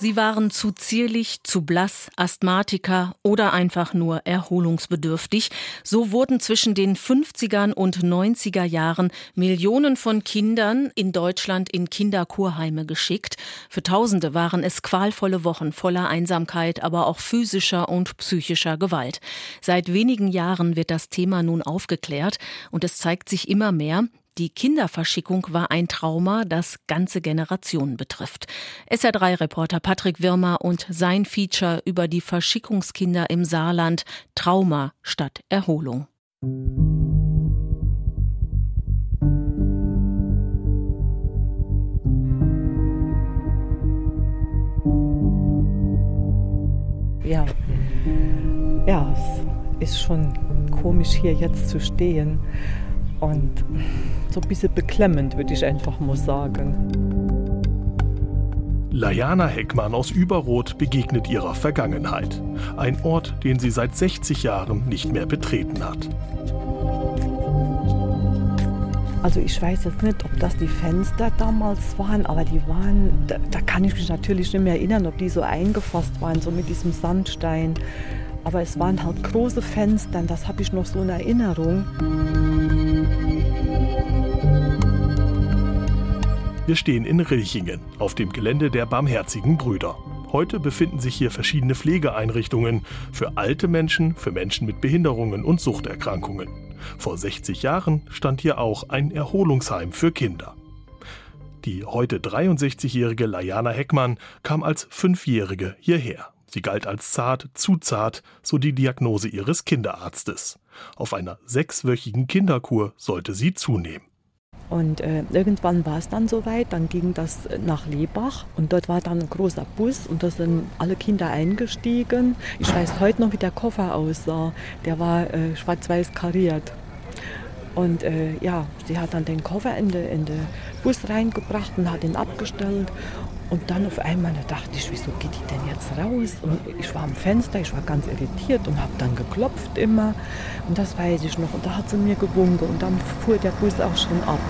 Sie waren zu zierlich, zu blass, Asthmatiker oder einfach nur erholungsbedürftig. So wurden zwischen den 50ern und 90er Jahren Millionen von Kindern in Deutschland in Kinderkurheime geschickt. Für Tausende waren es qualvolle Wochen voller Einsamkeit, aber auch physischer und psychischer Gewalt. Seit wenigen Jahren wird das Thema nun aufgeklärt und es zeigt sich immer mehr, die Kinderverschickung war ein Trauma, das ganze Generationen betrifft. SR3-Reporter Patrick Wirmer und sein Feature über die Verschickungskinder im Saarland Trauma statt Erholung. Ja, ja, es ist schon komisch hier jetzt zu stehen und so ein bisschen beklemmend, würde ich einfach mal sagen. Lajana Heckmann aus Überrot begegnet ihrer Vergangenheit. Ein Ort, den sie seit 60 Jahren nicht mehr betreten hat. Also ich weiß jetzt nicht, ob das die Fenster damals waren, aber die waren, da, da kann ich mich natürlich nicht mehr erinnern, ob die so eingefasst waren, so mit diesem Sandstein. Aber es waren halt große Fenster, das habe ich noch so in Erinnerung. Wir stehen in Rilchingen auf dem Gelände der Barmherzigen Brüder. Heute befinden sich hier verschiedene Pflegeeinrichtungen für alte Menschen, für Menschen mit Behinderungen und Suchterkrankungen. Vor 60 Jahren stand hier auch ein Erholungsheim für Kinder. Die heute 63-jährige Lajana Heckmann kam als Fünfjährige hierher. Sie galt als zart, zu zart, so die Diagnose ihres Kinderarztes. Auf einer sechswöchigen Kinderkur sollte sie zunehmen. Und äh, irgendwann war es dann soweit, dann ging das nach Lebach und dort war dann ein großer Bus und da sind alle Kinder eingestiegen. Ich weiß heute noch, wie der Koffer aussah. Der war äh, schwarz-weiß kariert. Und äh, ja, sie hat dann den Koffer in den, in den Bus reingebracht und hat ihn abgestellt. Und dann auf einmal da dachte ich, wieso geht die denn jetzt raus? Und ich war am Fenster, ich war ganz irritiert und habe dann geklopft immer. Und das weiß ich noch. Und da hat sie mir gewunken und dann fuhr der Bus auch schon ab.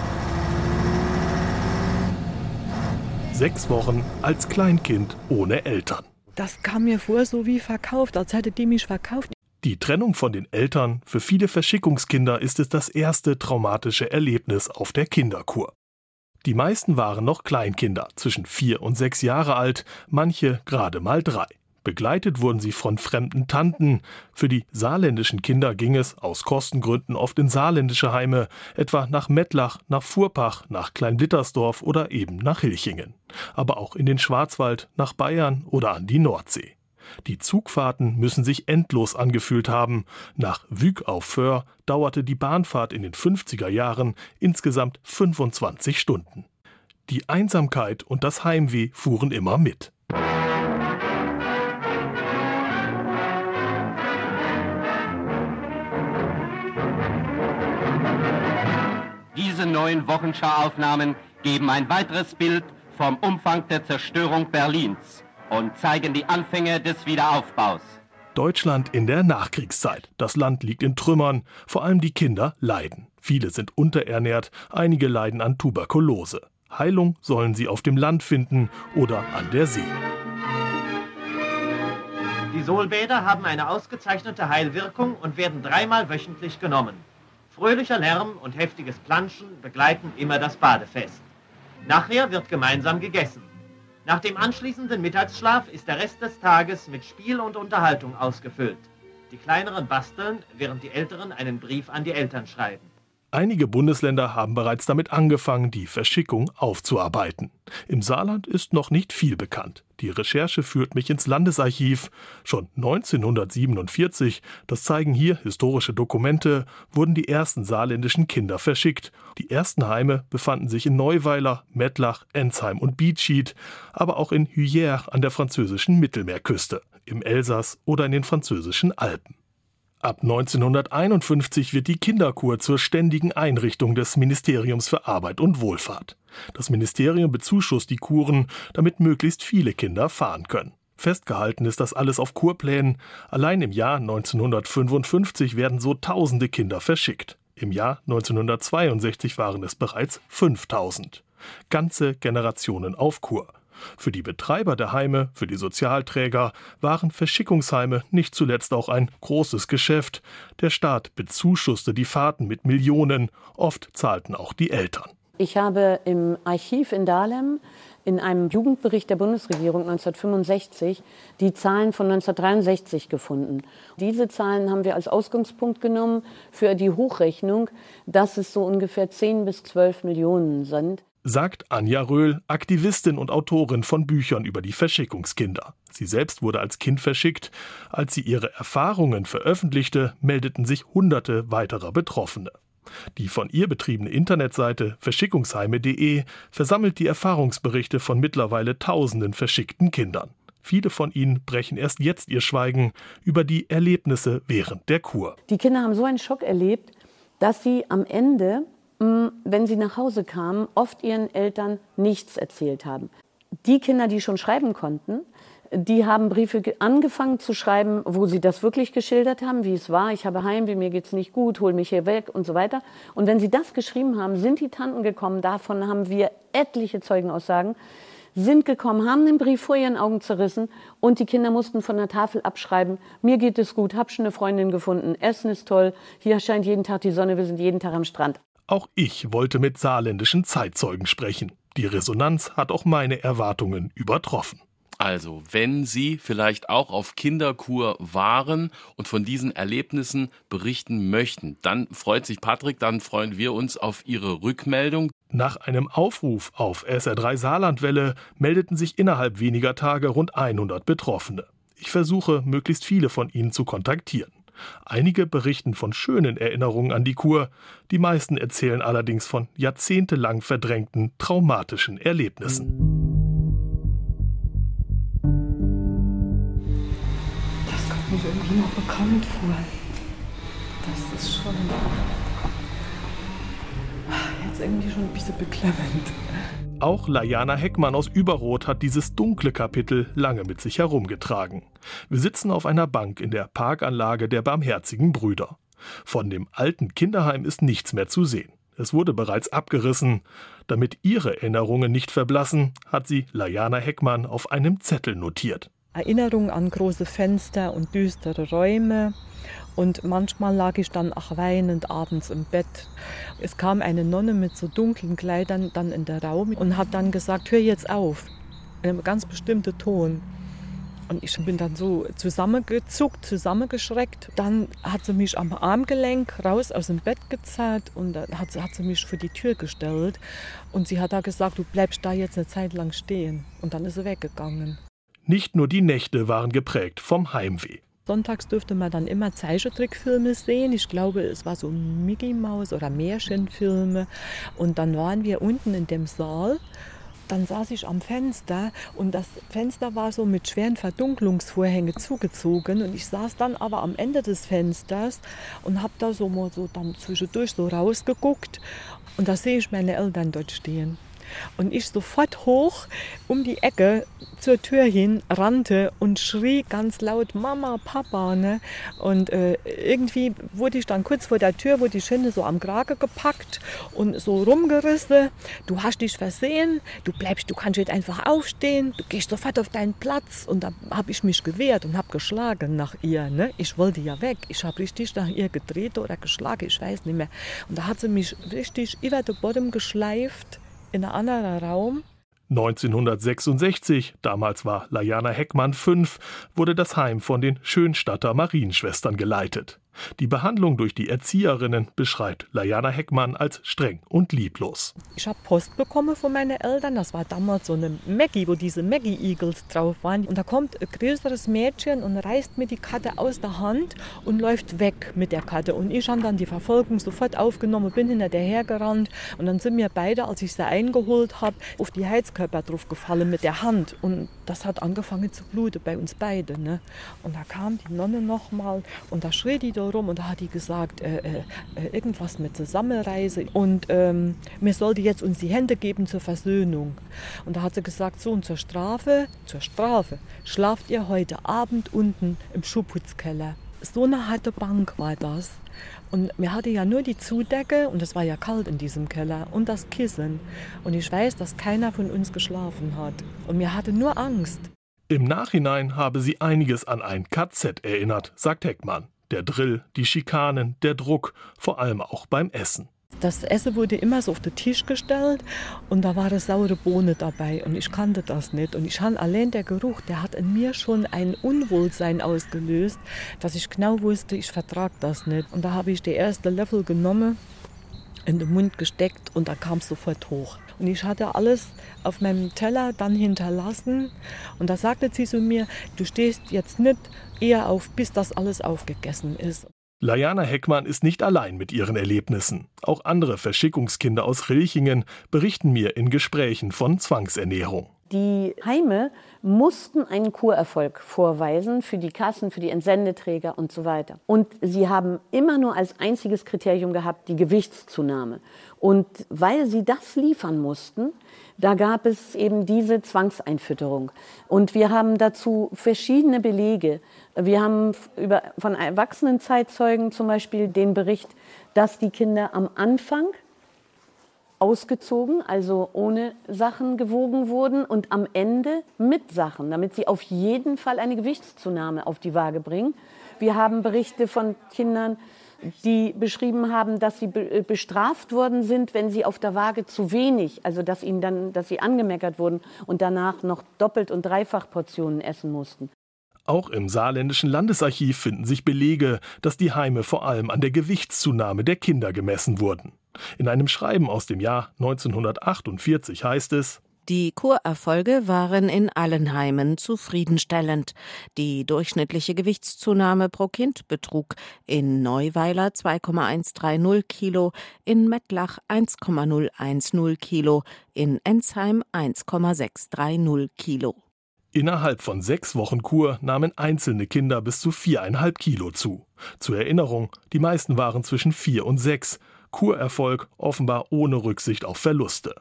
Sechs Wochen als Kleinkind ohne Eltern. Das kam mir vor, so wie verkauft, als hätte die mich verkauft. Die Trennung von den Eltern, für viele Verschickungskinder ist es das erste traumatische Erlebnis auf der Kinderkur. Die meisten waren noch Kleinkinder, zwischen vier und sechs Jahre alt, manche gerade mal drei. Begleitet wurden sie von fremden Tanten. Für die saarländischen Kinder ging es aus Kostengründen oft in saarländische Heime, etwa nach Mettlach, nach Furpach, nach Kleinblittersdorf oder eben nach Hilchingen. Aber auch in den Schwarzwald, nach Bayern oder an die Nordsee. Die Zugfahrten müssen sich endlos angefühlt haben. Nach Wyk auf Föhr dauerte die Bahnfahrt in den 50er Jahren insgesamt 25 Stunden. Die Einsamkeit und das Heimweh fuhren immer mit. Diese neuen Wochenschau-Aufnahmen geben ein weiteres Bild vom Umfang der Zerstörung Berlins und zeigen die Anfänge des Wiederaufbaus. Deutschland in der Nachkriegszeit. Das Land liegt in Trümmern, vor allem die Kinder leiden. Viele sind unterernährt, einige leiden an Tuberkulose. Heilung sollen sie auf dem Land finden oder an der See. Die Solbäder haben eine ausgezeichnete Heilwirkung und werden dreimal wöchentlich genommen. Fröhlicher Lärm und heftiges Planschen begleiten immer das Badefest. Nachher wird gemeinsam gegessen. Nach dem anschließenden Mittagsschlaf ist der Rest des Tages mit Spiel und Unterhaltung ausgefüllt. Die kleineren basteln, während die älteren einen Brief an die Eltern schreiben. Einige Bundesländer haben bereits damit angefangen, die Verschickung aufzuarbeiten. Im Saarland ist noch nicht viel bekannt. Die Recherche führt mich ins Landesarchiv. Schon 1947, das zeigen hier historische Dokumente, wurden die ersten saarländischen Kinder verschickt. Die ersten Heime befanden sich in Neuweiler, Mettlach, Ensheim und Bietschied, aber auch in Huyères an der französischen Mittelmeerküste, im Elsass oder in den französischen Alpen. Ab 1951 wird die Kinderkur zur ständigen Einrichtung des Ministeriums für Arbeit und Wohlfahrt. Das Ministerium bezuschusst die Kuren, damit möglichst viele Kinder fahren können. Festgehalten ist das alles auf Kurplänen. Allein im Jahr 1955 werden so tausende Kinder verschickt. Im Jahr 1962 waren es bereits 5000. Ganze Generationen auf Kur. Für die Betreiber der Heime, für die Sozialträger waren Verschickungsheime nicht zuletzt auch ein großes Geschäft. Der Staat bezuschusste die Fahrten mit Millionen, oft zahlten auch die Eltern. Ich habe im Archiv in Dahlem in einem Jugendbericht der Bundesregierung 1965 die Zahlen von 1963 gefunden. Diese Zahlen haben wir als Ausgangspunkt genommen für die Hochrechnung, dass es so ungefähr 10 bis 12 Millionen sind sagt Anja Röhl, Aktivistin und Autorin von Büchern über die Verschickungskinder. Sie selbst wurde als Kind verschickt. Als sie ihre Erfahrungen veröffentlichte, meldeten sich hunderte weiterer Betroffene. Die von ihr betriebene Internetseite verschickungsheime.de versammelt die Erfahrungsberichte von mittlerweile tausenden verschickten Kindern. Viele von ihnen brechen erst jetzt ihr Schweigen über die Erlebnisse während der Kur. Die Kinder haben so einen Schock erlebt, dass sie am Ende wenn sie nach Hause kamen, oft ihren Eltern nichts erzählt haben. Die Kinder, die schon schreiben konnten, die haben Briefe angefangen zu schreiben, wo sie das wirklich geschildert haben, wie es war. Ich habe Heimweh, mir geht's nicht gut, hol mich hier weg und so weiter. Und wenn sie das geschrieben haben, sind die Tanten gekommen. Davon haben wir etliche Zeugenaussagen sind gekommen, haben den Brief vor ihren Augen zerrissen und die Kinder mussten von der Tafel abschreiben, mir geht es gut, hab schon eine Freundin gefunden, Essen ist toll, hier scheint jeden Tag die Sonne, wir sind jeden Tag am Strand. Auch ich wollte mit saarländischen Zeitzeugen sprechen. Die Resonanz hat auch meine Erwartungen übertroffen. Also, wenn Sie vielleicht auch auf Kinderkur waren und von diesen Erlebnissen berichten möchten, dann freut sich Patrick, dann freuen wir uns auf Ihre Rückmeldung. Nach einem Aufruf auf SR3 Saarlandwelle meldeten sich innerhalb weniger Tage rund 100 Betroffene. Ich versuche, möglichst viele von ihnen zu kontaktieren. Einige berichten von schönen Erinnerungen an die Kur, die meisten erzählen allerdings von jahrzehntelang verdrängten traumatischen Erlebnissen. Das kommt mir irgendwie noch bekannt vor. Das ist schon jetzt irgendwie schon ein bisschen beklemmend. Auch Lajana Heckmann aus Überrot hat dieses dunkle Kapitel lange mit sich herumgetragen. Wir sitzen auf einer Bank in der Parkanlage der Barmherzigen Brüder. Von dem alten Kinderheim ist nichts mehr zu sehen. Es wurde bereits abgerissen. Damit ihre Erinnerungen nicht verblassen, hat sie Lajana Heckmann auf einem Zettel notiert. Erinnerungen an große Fenster und düstere Räume, und manchmal lag ich dann auch weinend abends im Bett. Es kam eine Nonne mit so dunklen Kleidern dann in den Raum und hat dann gesagt, hör jetzt auf. In einem ganz bestimmten Ton. Und ich bin dann so zusammengezuckt, zusammengeschreckt. Dann hat sie mich am Armgelenk raus aus dem Bett gezerrt und dann hat sie, hat sie mich vor die Tür gestellt. Und sie hat da gesagt, du bleibst da jetzt eine Zeit lang stehen. Und dann ist sie weggegangen. Nicht nur die Nächte waren geprägt vom Heimweh. Sonntags durfte man dann immer Zeichentrickfilme sehen. Ich glaube, es war so Mickey Maus oder Märchenfilme. Und dann waren wir unten in dem Saal. Dann saß ich am Fenster und das Fenster war so mit schweren Verdunklungsvorhängen zugezogen und ich saß dann aber am Ende des Fensters und habe da so mal so dann zwischendurch so rausgeguckt und da sehe ich meine Eltern dort stehen. Und ich sofort hoch um die Ecke zur Tür hin rannte und schrie ganz laut Mama, Papa. Ne? Und äh, irgendwie wurde ich dann kurz vor der Tür, wurde die Schinde so am Krage gepackt und so rumgerissen. Du hast dich versehen, du bleibst, du kannst jetzt einfach aufstehen, du gehst sofort auf deinen Platz. Und da habe ich mich gewehrt und habe geschlagen nach ihr. Ne? Ich wollte ja weg. Ich habe richtig nach ihr gedreht oder geschlagen, ich weiß nicht mehr. Und da hat sie mich richtig über den Boden geschleift in einem anderen Raum. 1966, damals war Lajana Heckmann fünf, wurde das Heim von den Schönstatter Marienschwestern geleitet. Die Behandlung durch die Erzieherinnen beschreibt Lajana Heckmann als streng und lieblos. Ich habe Post bekommen von meinen Eltern. Das war damals so eine Maggie, wo diese Maggie-Eagles drauf waren. Und da kommt ein größeres Mädchen und reißt mir die Karte aus der Hand und läuft weg mit der Karte. Und ich habe dann die Verfolgung sofort aufgenommen, bin hinter der. Und dann sind mir beide, als ich sie eingeholt habe, auf die Heizkörper drauf gefallen mit der Hand. Und das hat angefangen zu bluten bei uns beiden. Ne? Und da kam die Nonne nochmal und da schrie die da rum und da hat die gesagt, äh, äh, äh irgendwas mit Zusammenreise und ähm, mir sollte jetzt uns die Hände geben zur Versöhnung. Und da hat sie gesagt, so und zur Strafe, zur Strafe, schlaft ihr heute Abend unten im Schuhputzkeller. so eine harte Bank war das. Und mir hatte ja nur die Zudecke und es war ja kalt in diesem Keller und das Kissen. Und ich weiß, dass keiner von uns geschlafen hat. Und mir hatte nur Angst. Im Nachhinein habe sie einiges an ein KZ erinnert, sagt Heckmann. Der Drill, die Schikanen, der Druck, vor allem auch beim Essen. Das Essen wurde immer so auf den Tisch gestellt und da war das saure Bohne dabei und ich kannte das nicht. Und ich habe allein der Geruch, der hat in mir schon ein Unwohlsein ausgelöst, dass ich genau wusste, ich vertrag das nicht. Und da habe ich den ersten Löffel genommen, in den Mund gesteckt und da kam es sofort hoch. Und ich hatte alles auf meinem Teller dann hinterlassen. Und da sagte sie zu mir, du stehst jetzt nicht eher auf, bis das alles aufgegessen ist. Lajana Heckmann ist nicht allein mit ihren Erlebnissen. Auch andere Verschickungskinder aus Rilchingen berichten mir in Gesprächen von Zwangsernährung. Die Heime mussten einen Kurerfolg vorweisen für die Kassen, für die Entsendeträger und so weiter. Und sie haben immer nur als einziges Kriterium gehabt die Gewichtszunahme. Und weil sie das liefern mussten, da gab es eben diese Zwangseinfütterung. Und wir haben dazu verschiedene Belege. Wir haben über, von erwachsenen Zeitzeugen zum Beispiel den Bericht, dass die Kinder am Anfang ausgezogen, also ohne Sachen gewogen wurden und am Ende mit Sachen, damit sie auf jeden Fall eine Gewichtszunahme auf die Waage bringen. Wir haben Berichte von Kindern, die beschrieben haben, dass sie be bestraft worden sind, wenn sie auf der Waage zu wenig, also dass ihnen dann, dass sie angemeckert wurden und danach noch doppelt und dreifach Portionen essen mussten. Auch im saarländischen Landesarchiv finden sich Belege, dass die Heime vor allem an der Gewichtszunahme der Kinder gemessen wurden. In einem Schreiben aus dem Jahr 1948 heißt es die Kurerfolge waren in allen Heimen zufriedenstellend. Die durchschnittliche Gewichtszunahme pro Kind betrug in Neuweiler 2,130 Kilo, in Mettlach 1,010 Kilo, in Ensheim 1,630 Kilo. Innerhalb von sechs Wochen Kur nahmen einzelne Kinder bis zu viereinhalb Kilo zu. Zur Erinnerung, die meisten waren zwischen vier und sechs. Kurerfolg offenbar ohne Rücksicht auf Verluste.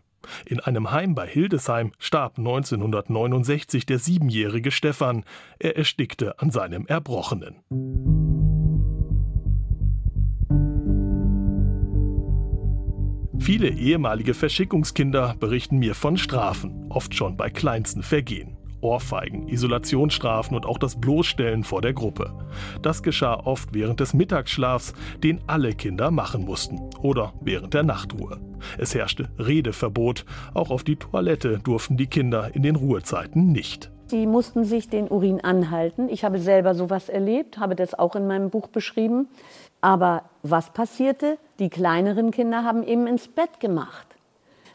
In einem Heim bei Hildesheim starb 1969 der siebenjährige Stefan. Er erstickte an seinem Erbrochenen. Viele ehemalige Verschickungskinder berichten mir von Strafen, oft schon bei kleinsten Vergehen. Ohrfeigen, Isolationsstrafen und auch das Bloßstellen vor der Gruppe. Das geschah oft während des Mittagsschlafs, den alle Kinder machen mussten, oder während der Nachtruhe. Es herrschte Redeverbot, auch auf die Toilette durften die Kinder in den Ruhezeiten nicht. Sie mussten sich den Urin anhalten. Ich habe selber sowas erlebt, habe das auch in meinem Buch beschrieben. Aber was passierte? Die kleineren Kinder haben eben ins Bett gemacht.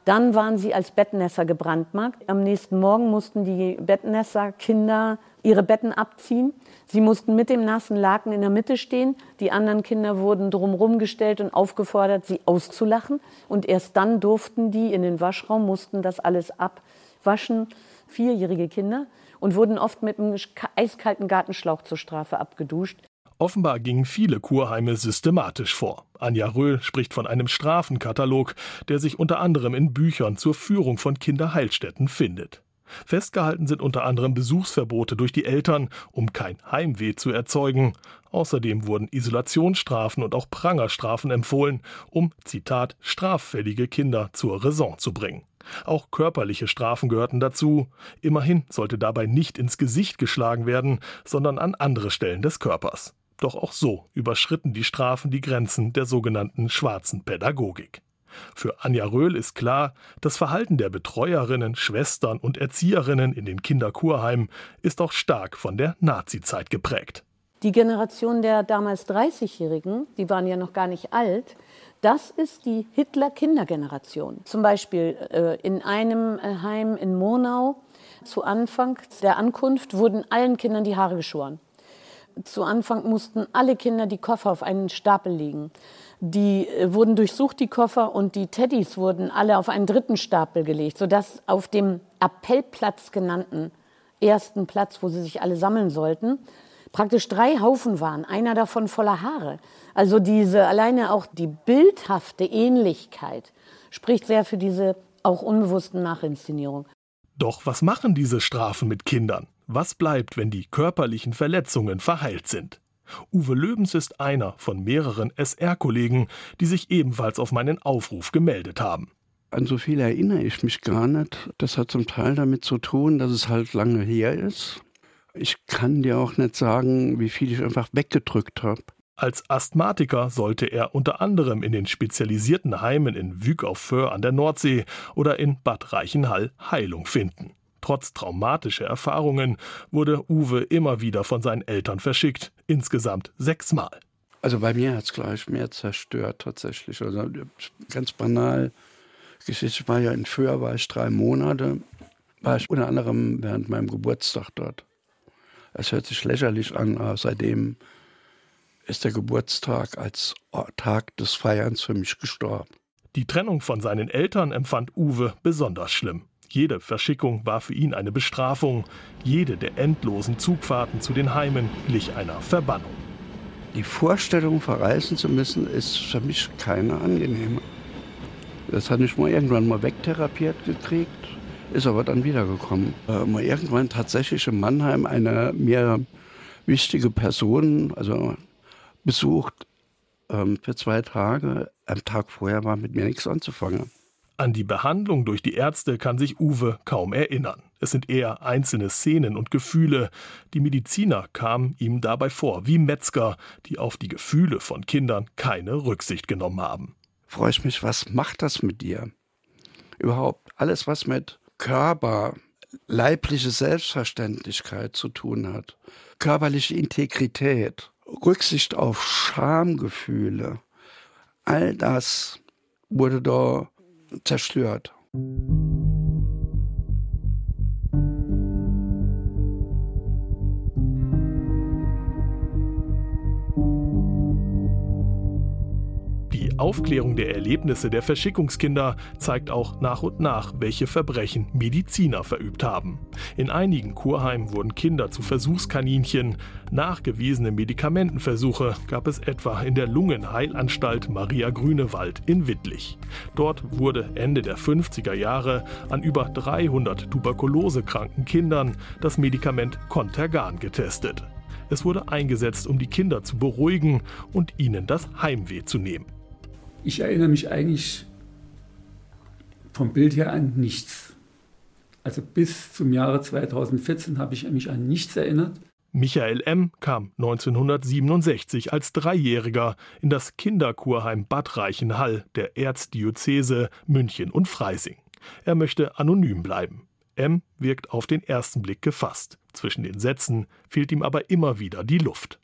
Dann waren sie als Bettnässer gebrandmarkt. Am nächsten Morgen mussten die Bettnässer-Kinder ihre Betten abziehen. Sie mussten mit dem nassen Laken in der Mitte stehen. Die anderen Kinder wurden drumherum gestellt und aufgefordert, sie auszulachen. Und erst dann durften die in den Waschraum, mussten das alles abwaschen. Vierjährige Kinder und wurden oft mit einem eiskalten Gartenschlauch zur Strafe abgeduscht. Offenbar gingen viele Kurheime systematisch vor. Anja Röhl spricht von einem Strafenkatalog, der sich unter anderem in Büchern zur Führung von Kinderheilstätten findet. Festgehalten sind unter anderem Besuchsverbote durch die Eltern, um kein Heimweh zu erzeugen. Außerdem wurden Isolationsstrafen und auch Prangerstrafen empfohlen, um, Zitat, straffällige Kinder zur Raison zu bringen. Auch körperliche Strafen gehörten dazu. Immerhin sollte dabei nicht ins Gesicht geschlagen werden, sondern an andere Stellen des Körpers. Doch auch so überschritten die Strafen die Grenzen der sogenannten schwarzen Pädagogik. Für Anja Röhl ist klar, das Verhalten der Betreuerinnen, Schwestern und Erzieherinnen in den Kinderkurheimen ist auch stark von der Nazizeit geprägt. Die Generation der damals 30-Jährigen, die waren ja noch gar nicht alt, das ist die Hitler-Kindergeneration. Zum Beispiel äh, in einem äh, Heim in Monau zu Anfang der Ankunft wurden allen Kindern die Haare geschoren. Zu Anfang mussten alle Kinder die Koffer auf einen Stapel legen. Die äh, wurden durchsucht, die Koffer, und die Teddys wurden alle auf einen dritten Stapel gelegt, sodass auf dem Appellplatz genannten ersten Platz, wo sie sich alle sammeln sollten, praktisch drei Haufen waren, einer davon voller Haare. Also diese alleine auch die bildhafte Ähnlichkeit spricht sehr für diese auch unbewussten Nachinszenierung. Doch was machen diese Strafen mit Kindern? Was bleibt, wenn die körperlichen Verletzungen verheilt sind? Uwe Löbens ist einer von mehreren SR-Kollegen, die sich ebenfalls auf meinen Aufruf gemeldet haben. An so viel erinnere ich mich gar nicht. Das hat zum Teil damit zu tun, dass es halt lange her ist. Ich kann dir auch nicht sagen, wie viel ich einfach weggedrückt habe. Als Asthmatiker sollte er unter anderem in den spezialisierten Heimen in Wyk auf Föhr an der Nordsee oder in Bad Reichenhall Heilung finden. Trotz traumatischer Erfahrungen wurde Uwe immer wieder von seinen Eltern verschickt, insgesamt sechsmal. Also bei mir hat es gleich mehr zerstört tatsächlich. Also ganz banal. Geschichte war ja in Föhr, war ich drei Monate, war ich unter anderem während meinem Geburtstag dort. Es hört sich lächerlich an, aber seitdem ist der Geburtstag als Tag des Feierns für mich gestorben. Die Trennung von seinen Eltern empfand Uwe besonders schlimm. Jede Verschickung war für ihn eine Bestrafung. Jede der endlosen Zugfahrten zu den Heimen glich einer Verbannung. Die Vorstellung, verreisen zu müssen, ist für mich keine angenehme. Das hatte ich mal irgendwann mal wegtherapiert gekriegt, ist aber dann wiedergekommen. Äh, mal irgendwann tatsächlich in Mannheim eine mir wichtige Person, also besucht ähm, für zwei Tage. Am Tag vorher war mit mir nichts anzufangen. An die Behandlung durch die Ärzte kann sich Uwe kaum erinnern. Es sind eher einzelne Szenen und Gefühle. Die Mediziner kamen ihm dabei vor wie Metzger, die auf die Gefühle von Kindern keine Rücksicht genommen haben. Freue ich mich, was macht das mit dir? Überhaupt alles, was mit Körper, leibliche Selbstverständlichkeit zu tun hat, körperliche Integrität, Rücksicht auf Schamgefühle, all das wurde da zerstört. Aufklärung der Erlebnisse der Verschickungskinder zeigt auch nach und nach, welche Verbrechen Mediziner verübt haben. In einigen Kurheimen wurden Kinder zu Versuchskaninchen. Nachgewiesene Medikamentenversuche gab es etwa in der Lungenheilanstalt Maria Grünewald in Wittlich. Dort wurde Ende der 50er Jahre an über 300 tuberkulosekranken Kindern das Medikament Contergan getestet. Es wurde eingesetzt, um die Kinder zu beruhigen und ihnen das Heimweh zu nehmen. Ich erinnere mich eigentlich vom Bild her an nichts. Also bis zum Jahre 2014 habe ich mich an nichts erinnert. Michael M. kam 1967 als Dreijähriger in das Kinderkurheim Bad Reichenhall der Erzdiözese München und Freising. Er möchte anonym bleiben. M wirkt auf den ersten Blick gefasst. Zwischen den Sätzen fehlt ihm aber immer wieder die Luft.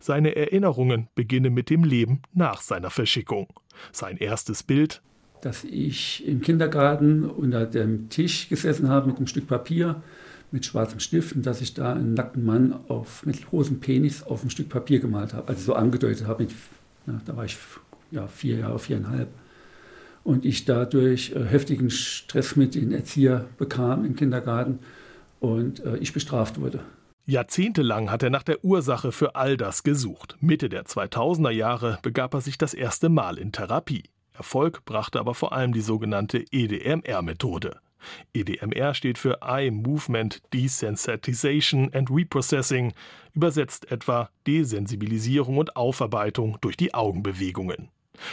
Seine Erinnerungen beginnen mit dem Leben nach seiner Verschickung. Sein erstes Bild dass ich im Kindergarten unter dem Tisch gesessen habe mit einem Stück Papier, mit schwarzem Stift und dass ich da einen nackten Mann auf, mit großem Penis auf ein Stück Papier gemalt habe. Also so angedeutet habe, mit, ja, da war ich ja, vier Jahre, viereinhalb. Und ich dadurch äh, heftigen Stress mit den Erzieher bekam im Kindergarten und äh, ich bestraft wurde. Jahrzehntelang hat er nach der Ursache für all das gesucht. Mitte der 2000er Jahre begab er sich das erste Mal in Therapie. Erfolg brachte aber vor allem die sogenannte EDMR-Methode. EDMR steht für Eye Movement Desensitization and Reprocessing, übersetzt etwa Desensibilisierung und Aufarbeitung durch die Augenbewegungen.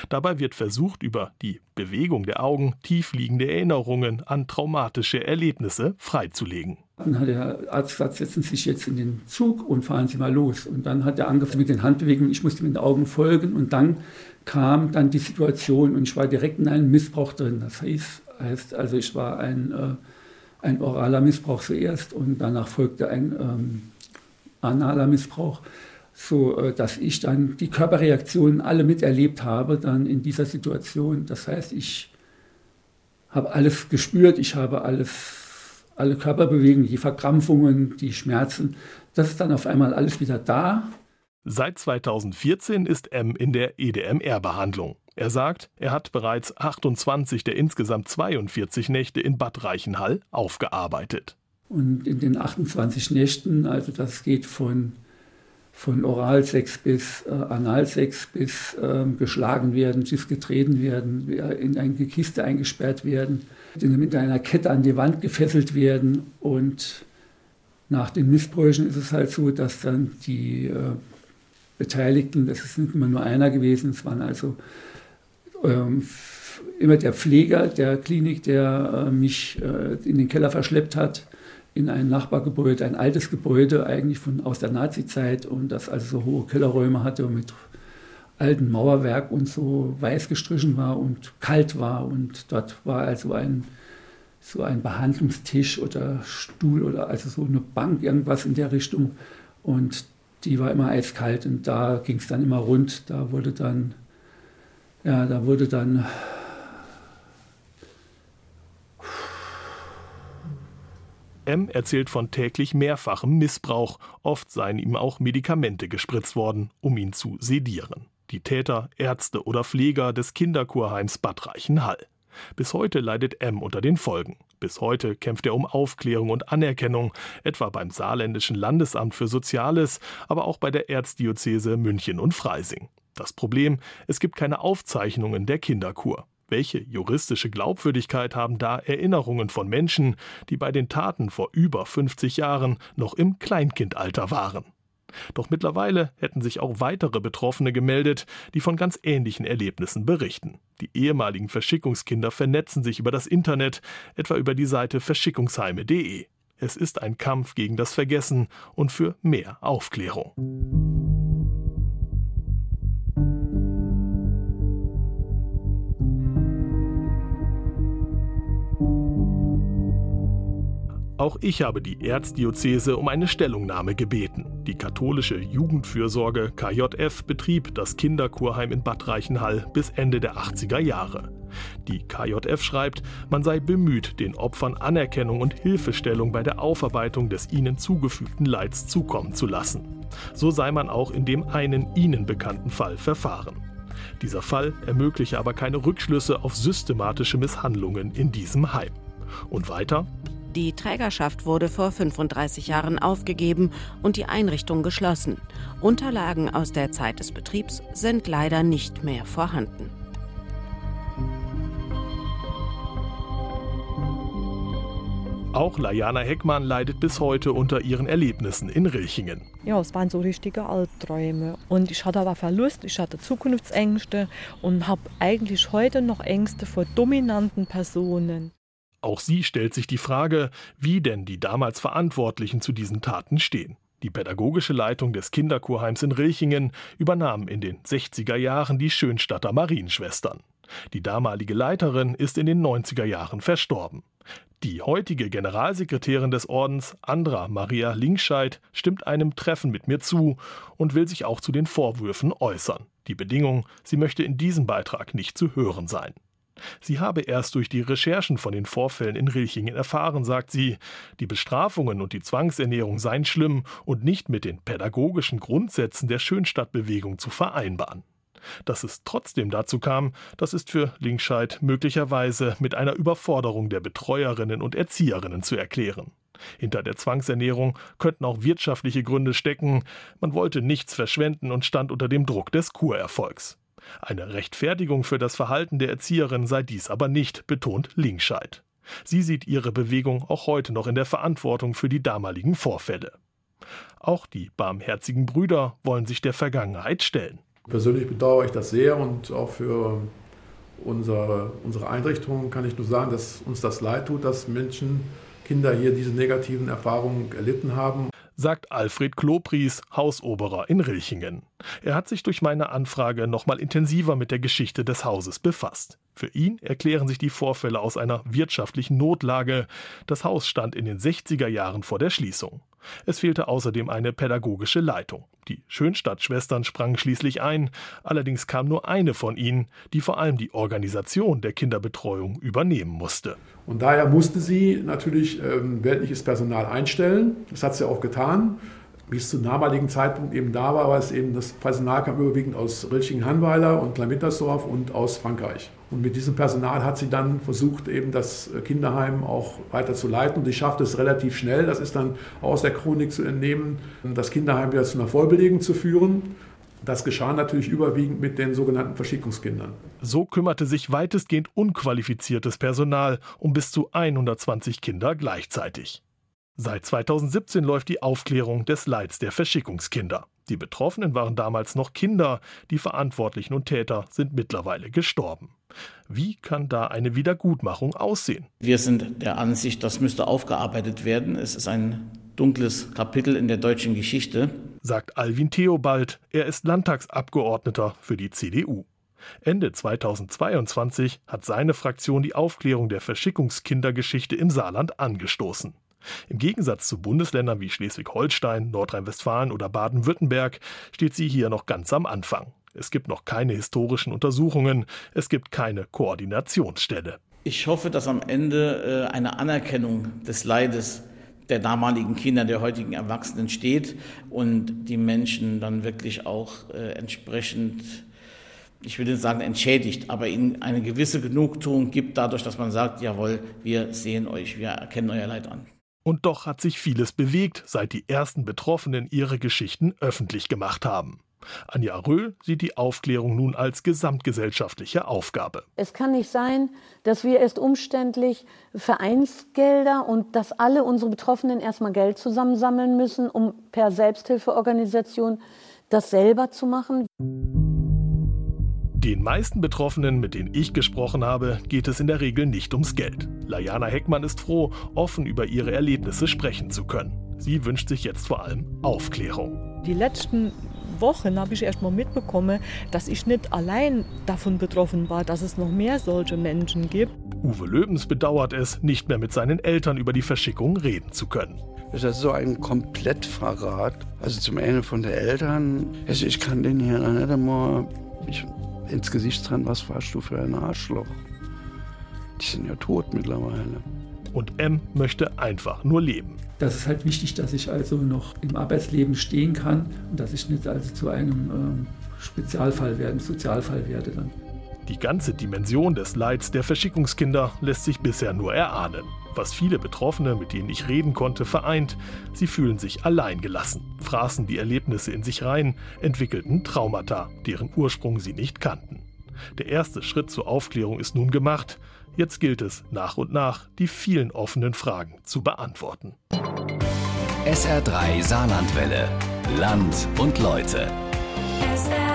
Dabei wird versucht, über die Bewegung der Augen tiefliegende Erinnerungen an traumatische Erlebnisse freizulegen. Dann hat der Arzt gesagt, setzen Sie sich jetzt in den Zug und fahren Sie mal los. Und dann hat er angefangen mit den Handbewegungen, ich musste mit den Augen folgen und dann kam dann die Situation und ich war direkt in einem Missbrauch drin. Das heißt, heißt also ich war ein, äh, ein oraler Missbrauch zuerst und danach folgte ein ähm, analer Missbrauch so äh, dass ich dann die Körperreaktionen alle miterlebt habe dann in dieser Situation. Das heißt, ich habe alles gespürt, ich habe alles, alle Körperbewegungen, die Verkrampfungen, die Schmerzen. Das ist dann auf einmal alles wieder da. Seit 2014 ist M in der EDMR-Behandlung. Er sagt, er hat bereits 28 der insgesamt 42 Nächte in Bad Reichenhall aufgearbeitet. Und in den 28 Nächten, also das geht von von Oralsex bis äh, Analsex bis äh, geschlagen werden, bis getreten werden, in eine Kiste eingesperrt werden, mit einer Kette an die Wand gefesselt werden. Und nach den Missbräuchen ist es halt so, dass dann die, äh, Beteiligten. Das ist nicht immer nur einer gewesen, es waren also ähm, immer der Pfleger der Klinik, der äh, mich äh, in den Keller verschleppt hat, in ein Nachbargebäude, ein altes Gebäude eigentlich von, aus der Nazizeit und das also so hohe Kellerräume hatte und mit altem Mauerwerk und so weiß gestrichen war und kalt war und dort war also ein so ein Behandlungstisch oder Stuhl oder also so eine Bank, irgendwas in der Richtung. Und die war immer eiskalt und da ging es dann immer rund. Da wurde dann, ja, da wurde dann M erzählt von täglich mehrfachem Missbrauch. Oft seien ihm auch Medikamente gespritzt worden, um ihn zu sedieren. Die Täter, Ärzte oder Pfleger des Kinderkurheims Bad Reichenhall. Bis heute leidet M unter den Folgen. Bis heute kämpft er um Aufklärung und Anerkennung, etwa beim Saarländischen Landesamt für Soziales, aber auch bei der Erzdiözese München und Freising. Das Problem, es gibt keine Aufzeichnungen der Kinderkur. Welche juristische Glaubwürdigkeit haben da Erinnerungen von Menschen, die bei den Taten vor über 50 Jahren noch im Kleinkindalter waren? Doch mittlerweile hätten sich auch weitere Betroffene gemeldet, die von ganz ähnlichen Erlebnissen berichten. Die ehemaligen Verschickungskinder vernetzen sich über das Internet, etwa über die Seite verschickungsheime.de. Es ist ein Kampf gegen das Vergessen und für mehr Aufklärung. Auch ich habe die Erzdiözese um eine Stellungnahme gebeten. Die katholische Jugendfürsorge KJF betrieb das Kinderkurheim in Bad Reichenhall bis Ende der 80er Jahre. Die KJF schreibt, man sei bemüht, den Opfern Anerkennung und Hilfestellung bei der Aufarbeitung des ihnen zugefügten Leids zukommen zu lassen. So sei man auch in dem einen ihnen bekannten Fall verfahren. Dieser Fall ermögliche aber keine Rückschlüsse auf systematische Misshandlungen in diesem Heim. Und weiter? Die Trägerschaft wurde vor 35 Jahren aufgegeben und die Einrichtung geschlossen. Unterlagen aus der Zeit des Betriebs sind leider nicht mehr vorhanden. Auch Lajana Heckmann leidet bis heute unter ihren Erlebnissen in Rilchingen. Ja, es waren so richtige Albträume. Und ich hatte aber Verlust, ich hatte Zukunftsängste und habe eigentlich heute noch Ängste vor dominanten Personen. Auch sie stellt sich die Frage, wie denn die damals Verantwortlichen zu diesen Taten stehen. Die pädagogische Leitung des Kinderkurheims in Rilchingen übernahm in den 60er Jahren die Schönstadter Marienschwestern. Die damalige Leiterin ist in den 90er Jahren verstorben. Die heutige Generalsekretärin des Ordens, Andra Maria Linkscheid, stimmt einem Treffen mit mir zu und will sich auch zu den Vorwürfen äußern. Die Bedingung, sie möchte in diesem Beitrag nicht zu hören sein. Sie habe erst durch die Recherchen von den Vorfällen in Rilchingen erfahren, sagt sie, die Bestrafungen und die Zwangsernährung seien schlimm und nicht mit den pädagogischen Grundsätzen der Schönstadtbewegung zu vereinbaren. Dass es trotzdem dazu kam, das ist für Linkscheid möglicherweise mit einer Überforderung der Betreuerinnen und Erzieherinnen zu erklären. Hinter der Zwangsernährung könnten auch wirtschaftliche Gründe stecken, man wollte nichts verschwenden und stand unter dem Druck des Kurerfolgs. Eine Rechtfertigung für das Verhalten der Erzieherin sei dies aber nicht, betont Linkscheid. Sie sieht ihre Bewegung auch heute noch in der Verantwortung für die damaligen Vorfälle. Auch die barmherzigen Brüder wollen sich der Vergangenheit stellen. Persönlich bedauere ich das sehr und auch für unsere, unsere Einrichtung kann ich nur sagen, dass uns das leid tut, dass Menschen, Kinder hier diese negativen Erfahrungen erlitten haben sagt Alfred Klopries, Hausoberer in Rilchingen. Er hat sich durch meine Anfrage nochmal intensiver mit der Geschichte des Hauses befasst. Für ihn erklären sich die Vorfälle aus einer wirtschaftlichen Notlage. Das Haus stand in den 60er Jahren vor der Schließung. Es fehlte außerdem eine pädagogische Leitung. Die Schönstadtschwestern sprangen schließlich ein, allerdings kam nur eine von ihnen, die vor allem die Organisation der Kinderbetreuung übernehmen musste. Und daher musste sie natürlich ähm, weltliches Personal einstellen. Das hat sie auch getan wie es zum damaligen Zeitpunkt eben da war, war es eben, das Personal kam überwiegend aus Rilching-Hanweiler und Kleimittersdorf und aus Frankreich. Und mit diesem Personal hat sie dann versucht, eben das Kinderheim auch weiter zu leiten. Und sie schaffte es relativ schnell, das ist dann aus der Chronik zu entnehmen, das Kinderheim wieder zu einer Vollbelegung zu führen. Das geschah natürlich überwiegend mit den sogenannten Verschickungskindern. So kümmerte sich weitestgehend unqualifiziertes Personal um bis zu 120 Kinder gleichzeitig. Seit 2017 läuft die Aufklärung des Leids der Verschickungskinder. Die Betroffenen waren damals noch Kinder, die Verantwortlichen und Täter sind mittlerweile gestorben. Wie kann da eine Wiedergutmachung aussehen? Wir sind der Ansicht, das müsste aufgearbeitet werden. Es ist ein dunkles Kapitel in der deutschen Geschichte, sagt Alvin Theobald. Er ist Landtagsabgeordneter für die CDU. Ende 2022 hat seine Fraktion die Aufklärung der Verschickungskindergeschichte im Saarland angestoßen. Im Gegensatz zu Bundesländern wie Schleswig-Holstein, Nordrhein-Westfalen oder Baden-Württemberg steht sie hier noch ganz am Anfang. Es gibt noch keine historischen Untersuchungen, es gibt keine Koordinationsstelle. Ich hoffe, dass am Ende äh, eine Anerkennung des Leides der damaligen Kinder, der heutigen Erwachsenen steht und die Menschen dann wirklich auch äh, entsprechend, ich will nicht sagen entschädigt, aber ihnen eine gewisse Genugtuung gibt dadurch, dass man sagt, jawohl, wir sehen euch, wir erkennen euer Leid an. Und doch hat sich vieles bewegt, seit die ersten Betroffenen ihre Geschichten öffentlich gemacht haben. Anja Röhl sieht die Aufklärung nun als gesamtgesellschaftliche Aufgabe. Es kann nicht sein, dass wir erst umständlich Vereinsgelder und dass alle unsere Betroffenen erstmal Geld zusammensammeln müssen, um per Selbsthilfeorganisation das selber zu machen. Den meisten Betroffenen, mit denen ich gesprochen habe, geht es in der Regel nicht ums Geld. Lajana Heckmann ist froh, offen über ihre Erlebnisse sprechen zu können. Sie wünscht sich jetzt vor allem Aufklärung. Die letzten Wochen habe ich erst mal mitbekommen, dass ich nicht allein davon betroffen war, dass es noch mehr solche Menschen gibt. Uwe Löbens bedauert es, nicht mehr mit seinen Eltern über die Verschickung reden zu können. Das ist so ein Komplettverrat. Also zum einen von den Eltern. Also ich kann den hier nicht einmal ins Gesicht dran, was warst du für ein Arschloch. Die sind ja tot mittlerweile. Und M möchte einfach nur leben. Das ist halt wichtig, dass ich also noch im Arbeitsleben stehen kann und dass ich nicht also zu einem ähm, Spezialfall werde, Sozialfall werde dann. Die ganze Dimension des Leids der Verschickungskinder lässt sich bisher nur erahnen. Was viele Betroffene, mit denen ich reden konnte, vereint, sie fühlen sich alleingelassen, fraßen die Erlebnisse in sich rein, entwickelten Traumata, deren Ursprung sie nicht kannten. Der erste Schritt zur Aufklärung ist nun gemacht. Jetzt gilt es, nach und nach die vielen offenen Fragen zu beantworten. SR3 Saarlandwelle. Land und Leute. SR3.